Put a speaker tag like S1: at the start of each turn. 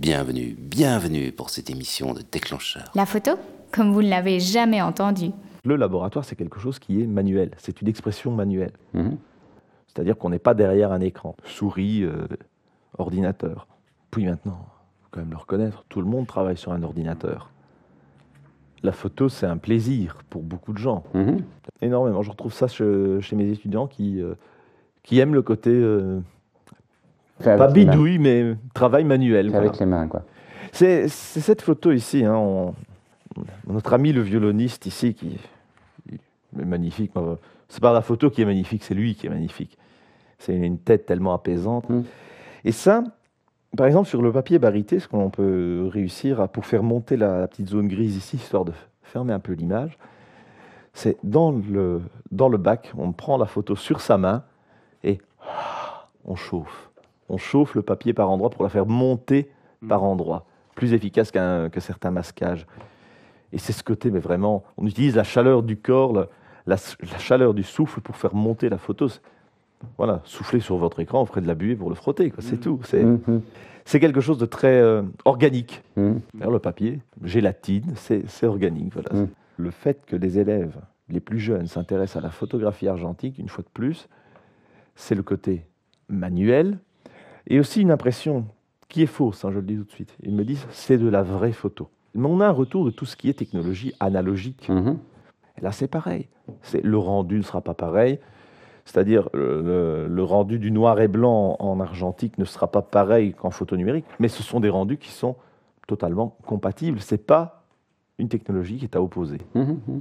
S1: Bienvenue, bienvenue pour cette émission de déclencheur.
S2: La photo Comme vous ne l'avez jamais entendu.
S3: Le laboratoire, c'est quelque chose qui est manuel. C'est une expression manuelle.
S1: Mhm.
S3: C'est-à-dire qu'on n'est pas derrière un écran. Souris, euh, ordinateur. Puis maintenant, faut quand même le reconnaître, tout le monde travaille sur un ordinateur. La photo, c'est un plaisir pour beaucoup de gens.
S1: Mhm.
S3: Énormément. Je retrouve ça chez, chez mes étudiants qui, euh, qui aiment le côté, euh, pas bidouille, mais travail manuel. Voilà.
S4: Avec les mains, quoi.
S3: C'est cette photo ici. hein, on- notre ami le violoniste ici, qui est magnifique. C'est pas la photo qui est magnifique, c'est lui qui est magnifique. C'est une tête tellement apaisante.
S4: Mm.
S3: Et ça, par exemple, sur le papier barité, ce qu'on peut réussir à, pour faire monter la, la petite zone grise ici, histoire de fermer un peu l'image, c'est dans le, dans le bac, on prend la photo sur sa main et on chauffe. On chauffe le papier par endroit pour la faire monter par endroit. Plus efficace qu'un- que certains masquages. Et c'est ce côté, mais vraiment, on utilise la chaleur du corps, la, la chaleur du souffle pour faire monter la photo. Voilà, souffler sur votre écran, on ferait de la buée pour le frotter, quoi, c'est tout. C'est
S4: Mhm.
S3: c'est quelque chose de très euh, organique. D'ailleurs, le papier, gélatine, c'est c'est organique. Voilà.
S4: Mm.
S3: Le fait que les élèves les plus jeunes s'intéressent à la photographie argentique, une fois de plus, c'est le côté manuel et aussi une impression qui est fausse, hein, je le dis tout de suite. Ils me disent c'est de la vraie photo. Mais on a un retour de tout ce qui est technologie analogique.
S4: Mhm.
S3: Et là, c'est pareil. Le rendu ne sera pas pareil. C'est-à-dire, le, le- le rendu du noir et blanc en argentique ne sera pas pareil qu'en photo numérique, mais ce sont des rendus qui sont totalement compatibles. Ce n'est pas une technologie qui est à opposer.
S4: Mhm. Mhm.